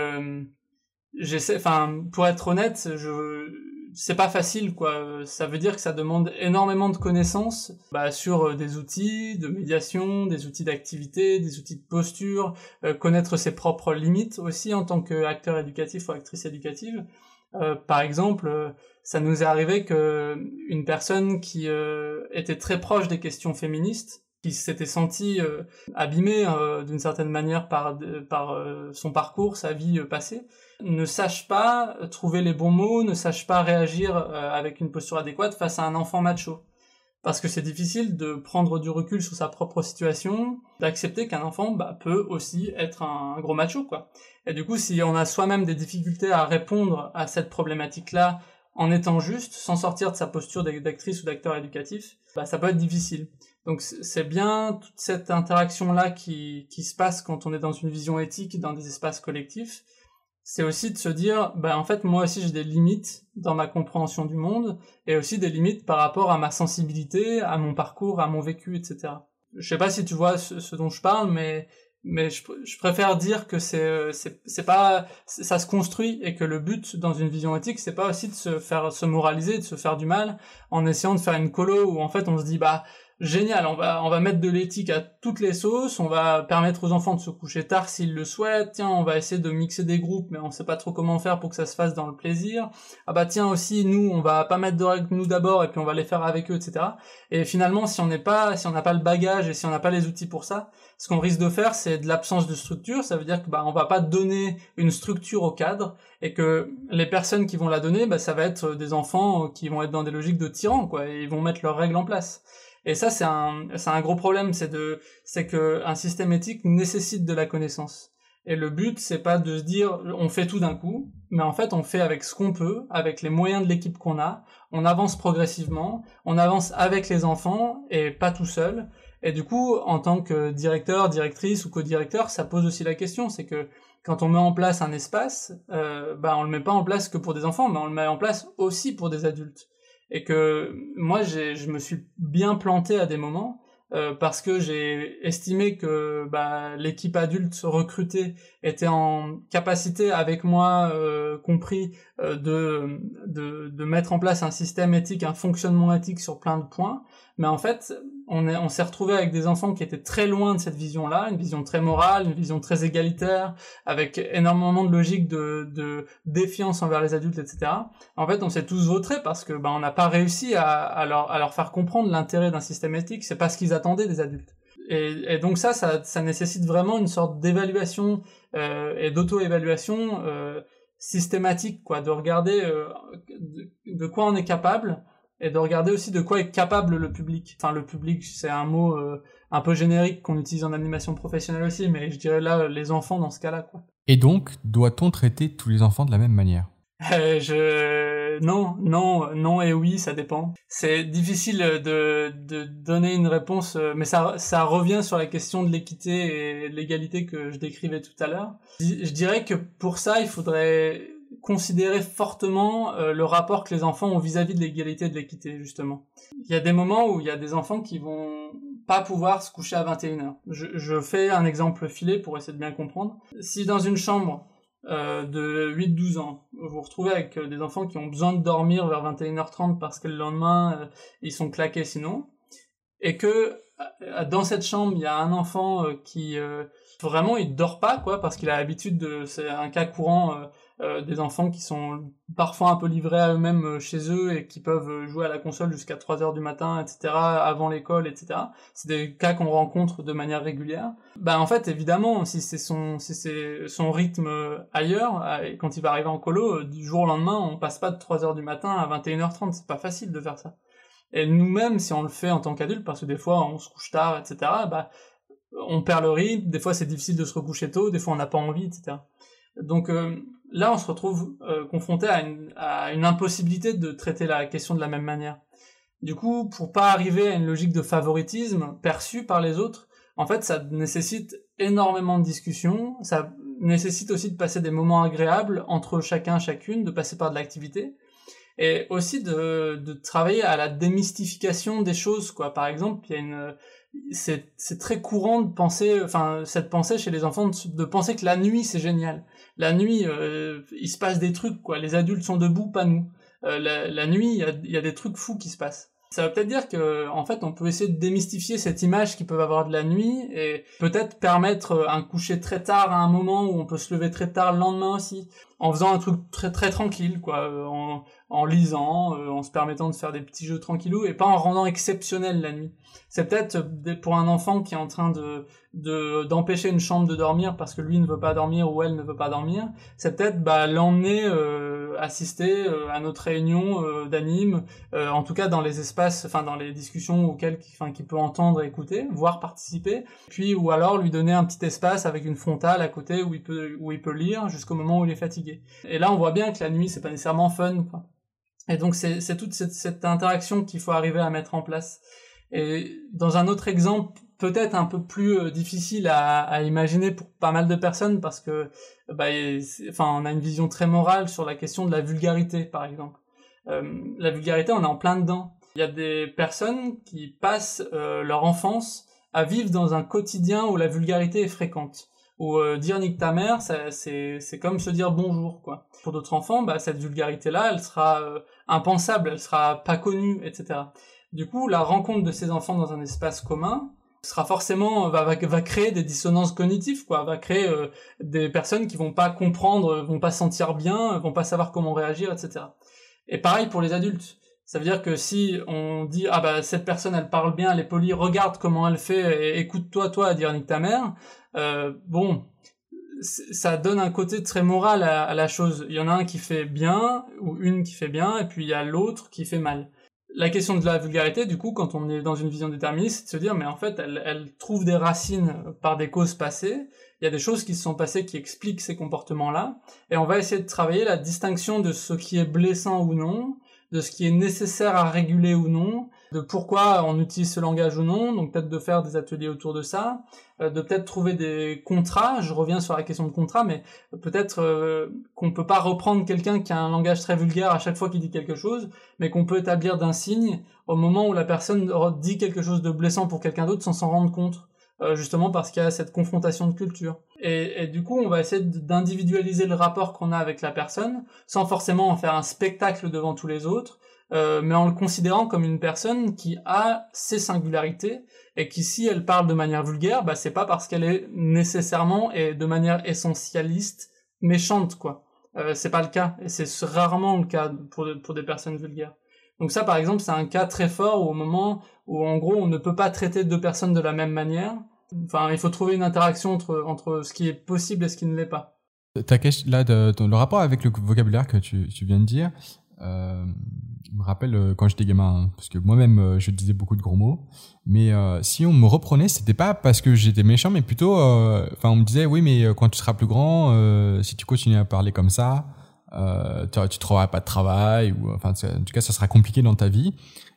j'essaie enfin pour être honnête, je c'est pas facile quoi. Ça veut dire que ça demande énormément de connaissances bah, sur euh, des outils de médiation, des outils d'activité, des outils de posture, euh, connaître ses propres limites aussi en tant qu'acteur éducatif ou actrice éducative. Euh, par exemple, ça nous est arrivé que une personne qui était très proche des questions féministes qui s'était senti abîmée d'une certaine manière par, par son parcours, sa vie passée, ne sache pas trouver les bons mots, ne sache pas réagir euh, avec une posture adéquate face à un enfant macho. Parce que c'est difficile de prendre du recul sur sa propre situation, d'accepter qu'un enfant bah, peut aussi être un gros macho, quoi. Et du coup, si on a soi-même des difficultés à répondre à cette problématique-là en étant juste, sans sortir de sa posture d'actrice ou d'acteur éducatif, bah, ça peut être difficile. Donc c'est bien toute cette interaction-là qui, qui se passe quand on est dans une vision éthique, dans des espaces collectifs, c'est aussi de se dire, bah en fait moi aussi j'ai des limites dans ma compréhension du monde et aussi des limites par rapport à ma sensibilité, à mon parcours, à mon vécu, etc. Je sais pas si tu vois ce, dont je parle, mais mais je, je préfère dire que c'est c'est pas ça se construit et que le but dans une vision éthique c'est pas aussi de se faire se moraliser, de se faire du mal en essayant de faire une colo où en fait on se dit bah génial, on va, on va mettre de l'éthique à toutes les sauces, on va permettre aux enfants de se coucher tard s'ils le souhaitent, tiens, on va essayer de mixer des groupes, mais on sait pas trop comment faire pour que ça se fasse dans le plaisir. Ah bah tiens aussi, nous, on va pas mettre de règles nous d'abord, et puis on va les faire avec eux, etc. Et finalement, si on n'est pas, si on n'a pas le bagage et si on n'a pas les outils pour ça, ce qu'on risque de faire, c'est de l'absence de structure, ça veut dire que bah, on va pas donner une structure au cadre, et que les personnes qui vont la donner, bah, ça va être des enfants qui vont être dans des logiques de tyrans, quoi, et ils vont mettre leurs règles en place. Et ça, c'est un, gros problème, c'est de, que un système éthique nécessite de la connaissance. Et le but, c'est pas de se dire, on fait tout d'un coup, mais en fait, on fait avec ce qu'on peut, avec les moyens de l'équipe qu'on a. On avance progressivement, on avance avec les enfants et pas tout seul. Et du coup, en tant que directeur, directrice ou co-directeur, ça pose aussi la question, c'est que quand on met en place un espace, euh, bah on le met pas en place que pour des enfants, mais on le met en place aussi pour des adultes et que moi je me suis bien planté à des moments euh, parce que j'ai estimé que bah, l'équipe adulte recrutée était en capacité, avec moi euh, compris, euh, de, de, de, mettre en place un système éthique, un fonctionnement éthique sur plein de points. Mais en fait, on, on s'est retrouvé avec des enfants qui étaient très loin de cette vision-là, une vision très morale, une vision très égalitaire, avec énormément de logique de, de défiance envers les adultes, etc. En fait, on s'est tous vautrés parce que bah, on n'a pas réussi à, à, leur, à leur faire comprendre l'intérêt d'un système éthique. C'est pas ce qu'ils attendaient des adultes. Et, et donc ça, ça, ça, nécessite vraiment une sorte d'évaluation euh, et d'auto-évaluation euh, systématique, quoi, de regarder euh, de, quoi on est capable et de regarder aussi de quoi est capable le public. Enfin, le public, c'est un mot euh, un peu générique qu'on utilise en animation professionnelle aussi, mais je dirais là les enfants dans ce cas-là, quoi. Et donc, doit-on traiter tous les enfants de la même manière? Euh, Je non, non, non et oui, ça dépend. C'est difficile de, de donner une réponse, euh, mais ça, ça revient sur la question de l'équité et l'égalité que je décrivais tout à l'heure. Je dirais que pour ça, il faudrait considérer fortement euh, le rapport que les enfants ont vis-à-vis de l'égalité et de l'équité, justement. Il y a des moments où il y a des enfants qui vont pas pouvoir se coucher à 21h. Je, fais un exemple filé pour essayer de bien comprendre. Si dans une chambre euh, de 8-12 ans, vous vous retrouvez avec euh, des enfants qui ont besoin de dormir vers 21h30 parce que le lendemain, ils sont claqués sinon, et que dans cette chambre, il y a un enfant qui vraiment il dort pas quoi parce qu'il a l'habitude de c'est un cas courant euh, des enfants qui sont parfois un peu livrés à eux-mêmes euh, chez eux et qui peuvent euh, jouer à la console jusqu'à 3 heures du matin, etc., avant l'école, etc. C'est des cas qu'on rencontre de manière régulière. Ben en fait, évidemment, si c'est son, si c'est son rythme ailleurs, quand il va arriver en colo, du jour au lendemain, on passe pas de 3 heures du matin à 21h30, c'est pas facile de faire ça. Et nous-mêmes, si on le fait en tant qu'adulte, parce que des fois on se couche tard, etc., bah, on perd le rythme, des fois c'est difficile de se recoucher tôt, des fois on n'a pas envie, etc. Donc euh, là, on se retrouve euh, confronté à une, impossibilité de traiter la question de la même manière. Du coup, pour pas arriver à une logique de favoritisme perçue par les autres, en fait, ça nécessite énormément de discussions, ça nécessite aussi de passer des moments agréables entre chacun, chacune, de passer par de l'activité, et aussi de, de travailler à la démystification des choses, quoi. Par exemple, il y a une, c'est, très courant de penser, enfin, cette pensée chez les enfants, de, penser que la nuit c'est génial la nuit, euh, il se passe des trucs, quoi. Les adultes sont debout, pas nous. Euh, la, nuit, il y a, des trucs fous qui se passent. Ça veut peut-être dire que, en fait, on peut essayer de démystifier cette image qu'ils peuvent avoir de la nuit et peut-être permettre un coucher très tard à un moment où on peut se lever très tard le lendemain aussi, en faisant un truc très très tranquille, quoi, euh, en, lisant, en se permettant de faire des petits jeux tranquillou et pas en rendant exceptionnel la nuit. C'est peut-être pour un enfant qui est en train de de d'empêcher une chambre de dormir parce que lui ne veut pas dormir ou elle ne veut pas dormir, c'est peut-être bah, l'emmener euh, assister euh, à notre réunion euh, d'anime, euh, en tout cas dans les espaces, enfin dans les discussions auxquelles enfin qui peut entendre, écouter, voire participer, puis ou alors lui donner un petit espace avec une frontale à côté où il peut où il peut lire jusqu'au moment où il est fatigué. Et là on voit bien que la nuit c'est pas nécessairement fun. Et donc c'est c'est toute cette, cette interaction qu'il faut arriver à mettre en place. Et dans un autre exemple peut-être un peu plus euh, difficile à, imaginer pour pas mal de personnes parce que bah, enfin on a une vision très morale sur la question de la vulgarité par exemple. Euh, la vulgarité on est en plein dedans. Il y a des personnes qui passent euh, leur enfance à vivre dans un quotidien où la vulgarité est fréquente. Euh, dire nique ta mère c'est c'est comme se dire bonjour quoi. Pour d'autres enfants bah cette vulgarité là elle sera impensable elle sera pas connue etc Du coup, la rencontre de ces enfants dans un espace commun sera forcément va, va, créer des dissonances cognitives, quoi, va créer euh, des personnes qui vont pas comprendre, vont pas sentir bien, vont pas savoir comment réagir, etc. Et pareil pour les adultes. Ça veut dire que si on dit ah bah cette personne elle parle bien, elle est polie, regarde comment elle fait, et écoute-toi toi à dire nique ta mère. Euh, bon, ça donne un côté très moral à, la chose. Il y en a un qui fait bien ou une qui fait bien, et puis il y a l'autre qui fait mal. La question de la vulgarité, du coup, quand on est dans une vision déterministe, c'est de se dire mais en fait elle, elle trouve des racines par des causes passées. Il y a des choses qui se sont passées qui expliquent ces comportements-là, et on va essayer de travailler la distinction de ce qui est blessant ou non de ce qui est nécessaire à réguler ou non, de pourquoi on utilise ce langage ou non, donc peut-être de faire des ateliers autour de ça, euh, de peut-être trouver des contrats, je reviens sur la question de contrat, mais peut-être euh, qu'on peut pas reprendre quelqu'un qui a un langage très vulgaire à chaque fois qu'il dit quelque chose, mais qu'on peut établir d'un signe au moment où la personne dit quelque chose de blessant pour quelqu'un d'autre sans s'en rendre compte. Euh, justement parce qu'il y a cette confrontation de culture. Et, et du coup, on va essayer d'individualiser le rapport qu'on a avec la personne, sans forcément en faire un spectacle devant tous les autres, euh, mais en le considérant comme une personne qui a ses singularités et qui, si elle parle de manière vulgaire, bah c'est pas parce qu'elle est nécessairement et de manière essentialiste méchante, quoi. Euh, c'est pas le cas, et c'est rarement le cas pour, pour des personnes vulgaires. Donc ça, par exemple, c'est un cas très fort au moment où, en gros, on ne peut pas traiter deux personnes de la même manière. Enfin, il faut trouver une interaction entre, entre ce qui est possible et ce qui ne l'est pas. Ta question, là, le rapport avec le vocabulaire que tu, tu viens de dire, euh, me rappelle euh, quand j'étais gamin, hein, parce que moi-même, euh, je disais beaucoup de gros mots. Mais euh, si on me reprenait, c'était pas parce que j'étais méchant, mais plutôt, enfin, on me disait, oui, mais quand tu seras plus grand, si tu continues à parler comme ça, tu, trouveras pas de travail ou enfin en tout cas ça sera compliqué dans ta vie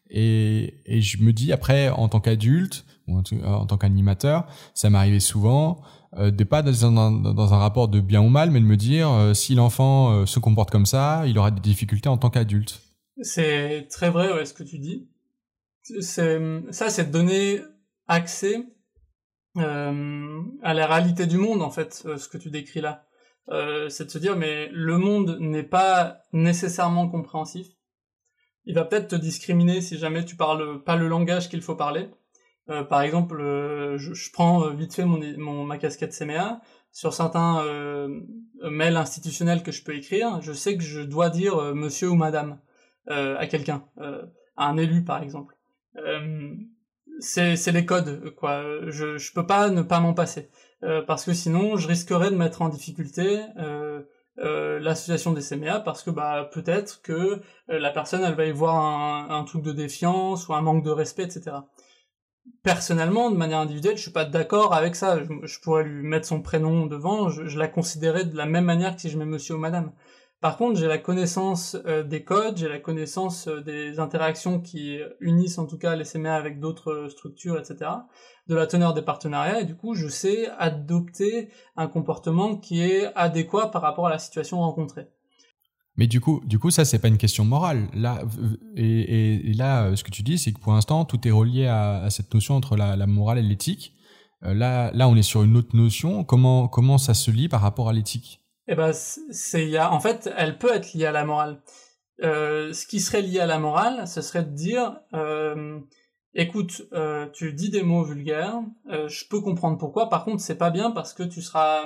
et, et je me dis après en tant qu'adulte ou en, tant qu'animateur ça m'arrivait souvent de pas dans un, rapport de bien ou mal mais de me dire euh, si l'enfant euh, se comporte comme ça il aura des difficultés en tant qu'adulte c'est très vrai ouais, ce que tu dis ça c'est de donner accès euh, à la réalité du monde en fait ce que tu décris là euh, c'est de se dire mais le monde n'est pas nécessairement compréhensif. Il va peut-être te discriminer si jamais tu parles pas le langage qu'il faut parler. Euh, par exemple, euh, je, prends vite fait mon, ma casquette CMA. Sur certains mails institutionnels que je peux écrire, je sais que je dois dire monsieur ou madame à quelqu'un, à un élu par exemple. c'est les codes, quoi. Je, je peux pas ne pas m'en passer. Euh, parce que sinon je risquerais de mettre en difficulté euh, euh, l'association des CMA parce que bah peut-être que la personne elle va y voir un, truc de défiance ou un manque de respect etc. Personnellement, de manière individuelle, je suis pas d'accord avec ça. Je, pourrais lui mettre son prénom devant, je, je, la considérais de la même manière que si je mets monsieur ou madame. Par contre, j'ai la connaissance euh, des codes, j'ai la connaissance euh, des interactions qui unissent en tout cas les CMA avec d'autres euh, structures, etc., de la teneur des partenariats, et du coup, je sais adopter un comportement qui est adéquat par rapport à la situation rencontrée. Mais du coup, du coup, ça c'est pas une question morale. Là, et, là, ce que tu dis, c'est que pour l'instant, tout est relié à, cette notion entre la, morale et l'éthique. là, là, on est sur une autre notion. Comment, comment ça se lie par rapport à l'éthique? Eh ben, c'est, en fait, elle peut être liée à la morale. Euh, ce qui serait lié à la morale, ce serait de dire, euh, écoute, euh, tu dis des mots vulgaires, euh, je peux comprendre pourquoi. Par contre, c'est pas bien parce que tu seras,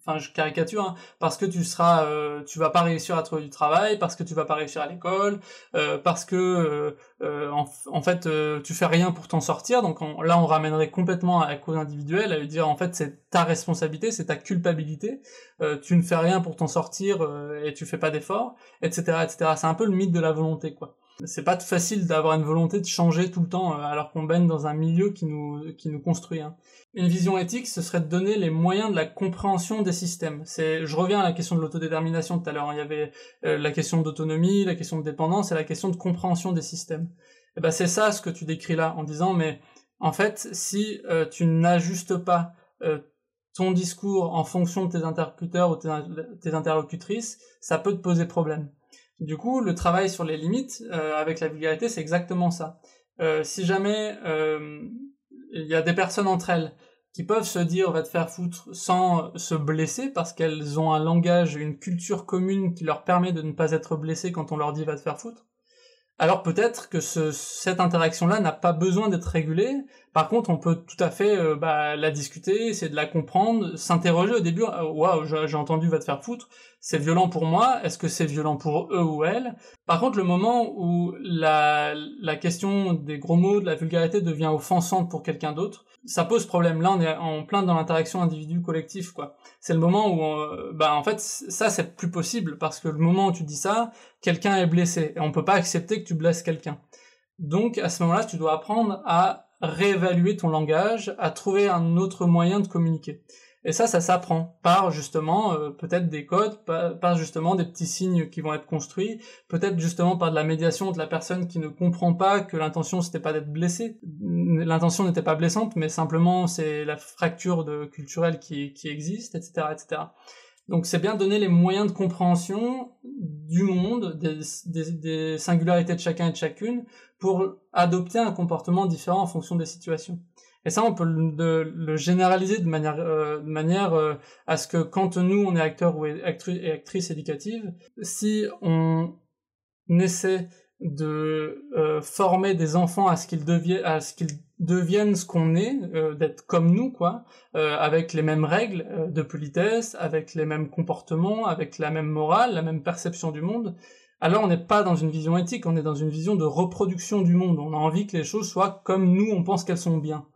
enfin, je caricature, hein, parce que tu seras, euh, tu vas pas réussir à trouver du travail, parce que tu vas pas réussir à l'école, euh, parce que en, en, fait, tu fais rien pour t'en sortir. Donc là, on ramènerait complètement à la cause individuelle, à lui dire en fait, c'est ta responsabilité, c'est ta culpabilité. tu ne fais rien pour t'en sortir et tu fais pas d'efforts, etc., etc. C'est un peu le mythe de la volonté, quoi c'est pas facile d'avoir une volonté de changer tout le temps euh, alors qu'on baigne dans un milieu qui nous construit. Hein. Une vision éthique, ce serait de donner les moyens de la compréhension des systèmes. Je reviens à la question de l'autodétermination tout à l'heure. Il y avait euh, la question d'autonomie, la question de dépendance et la question de compréhension des systèmes. Et eh ben c'est ça ce que tu décris là en disant mais en fait si euh, tu n'ajustes pas ton discours en fonction de tes interlocuteurs ou tes interlocutrices, ça peut te poser problème. Du coup, le travail sur les limites euh, avec la vulgarité, c'est exactement ça. Euh, si jamais euh, il y a des personnes entre elles qui peuvent se dire va te faire foutre sans se blesser parce qu'elles ont un langage, une culture commune qui leur permet de ne pas être blessées quand on leur dit va te faire foutre, alors peut-être que ce, cette interaction-là n'a pas besoin d'être régulée. Par contre, on peut tout à fait euh, bah, la discuter, essayer de la comprendre, s'interroger au début. Euh, waouh, j'ai entendu va te faire foutre. C'est violent pour moi. Est-ce que c'est violent pour eux ou elles Par contre, le moment où la, la question des gros mots, de la vulgarité devient offensante pour quelqu'un d'autre, ça pose problème. Là, on est en plein dans l'interaction individu-collectif, quoi. C'est le moment où, on, bah, en fait, ça, c'est plus possible parce que le moment où tu dis ça, quelqu'un est blessé et on peut pas accepter que tu blesses quelqu'un. Donc, à ce moment-là, tu dois apprendre à réévaluer ton langage, à trouver un autre moyen de communiquer. Et ça, ça s'apprend par justement euh, peut-être des codes, par, justement des petits signes qui vont être construits, peut-être justement par de la médiation de la personne qui ne comprend pas que l'intention c'était pas d'être blessé, l'intention n'était pas blessante, mais simplement c'est la fracture de culturelle qui, qui existe, etc., etc. Donc c'est bien donner les moyens de compréhension du monde, des, des, des singularités de chacun et de chacune, pour adopter un comportement différent en fonction des situations. Et ça, on peut le, généraliser de manière, euh, de manière euh, à ce que quand nous, on est acteur ou actrice et actrice éducative, si on essaie de euh, former des enfants à ce qu'ils deviennent, à ce qu'ils deviennent ce qu'on est, d'être comme nous, quoi, avec les mêmes règles de politesse, avec les mêmes comportements, avec la même morale, la même perception du monde, alors on n'est pas dans une vision éthique, on est dans une vision de reproduction du monde. On a envie que les choses soient comme nous, on pense qu'elles sont bien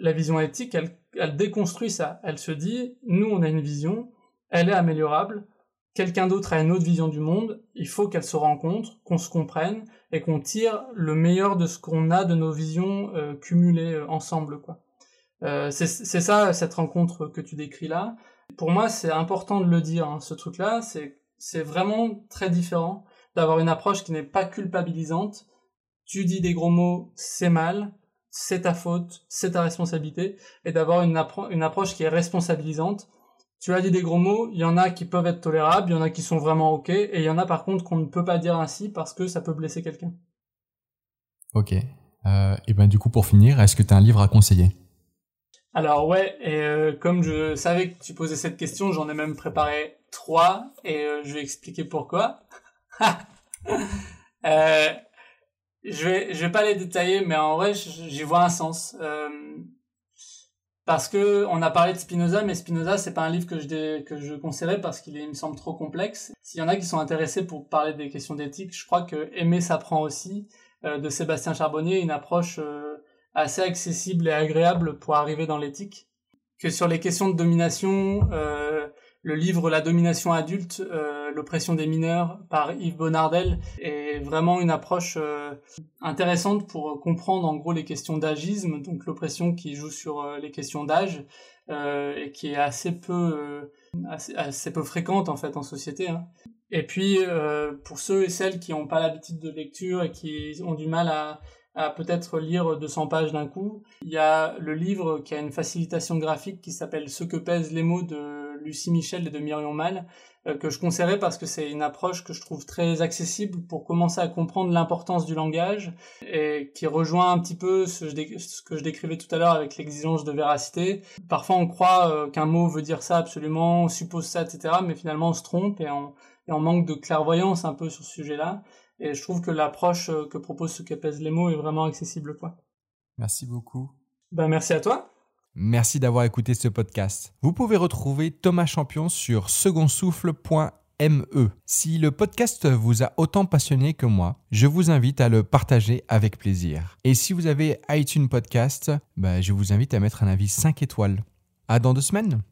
la vision éthique, elle, déconstruit ça. Elle se dit, nous, on a une vision, elle est améliorable, quelqu'un d'autre a une autre vision du monde, il faut qu'elle se rencontre, qu'on se comprenne et qu'on tire le meilleur de ce qu'on a de nos visions euh, cumulées euh, ensemble. quoi. Euh, c'est ça, cette rencontre que tu décris là. Pour moi, c'est important de le dire, hein, ce truc-là, c'est vraiment très différent d'avoir une approche qui n'est pas culpabilisante. Tu dis des gros mots, c'est mal, c'est ta faute, c'est ta responsabilité, et d'avoir une, une approche qui est responsabilisante. Tu as dit des gros mots, il y en a qui peuvent être tolérables, il y en a qui sont vraiment ok, et il y en a par contre qu'on ne peut pas dire ainsi parce que ça peut blesser quelqu'un. Ok. Euh, et ben du coup pour finir, est-ce que tu as un livre à conseiller? Alors ouais, et euh, comme je savais que tu posais cette question, j'en ai même préparé trois, et euh, je vais expliquer pourquoi. *laughs* euh, je vais, vais pas les détailler, mais en vrai, j'y vois un sens. Euh, parce que on a parlé de Spinoza, mais Spinoza, c'est pas un livre que je, que je conseillerais parce qu'il me semble trop complexe. S'il y en a qui sont intéressés pour parler des questions d'éthique, je crois que Aimer s'apprend aussi, euh, de Sébastien Charbonnier, une approche euh, assez accessible et agréable pour arriver dans l'éthique. Que sur les questions de domination, le livre La domination adulte, euh, l'oppression des mineurs par Yves Bonardel est vraiment une approche euh, intéressante pour comprendre en gros les questions d'agisme, donc l'oppression qui joue sur euh, les questions d'âge et qui est assez peu assez, peu fréquente en fait en société. Hein. Et puis pour ceux et celles qui n'ont pas l'habitude de lecture et qui ont du mal à peut-être lire 200 pages d'un coup. Il y a le livre qui a une facilitation graphique qui s'appelle Ce que pèsent les mots de Lucie Michel et de Myrion Mal, que je conseillerais parce que c'est une approche que je trouve très accessible pour commencer à comprendre l'importance du langage et qui rejoint un petit peu ce, que je décrivais tout à l'heure avec l'exigence de véracité. Parfois on croit euh, qu'un mot veut dire ça absolument, on suppose ça, etc. Mais finalement on se trompe et on, et on manque de clairvoyance un peu sur ce sujet-là. Et je trouve que l'approche euh, que propose ce qui pèse les mots est vraiment accessible. Quoi. Merci beaucoup. Ben, merci à toi. Merci d'avoir écouté ce podcast. Vous pouvez retrouver Thomas Champion sur secondsouffle.me. Si le podcast vous a autant passionné que moi, je vous invite à le partager avec plaisir. Et si vous avez iTunes Podcast, ben, je vous invite à mettre un avis 5 étoiles. À dans deux semaines.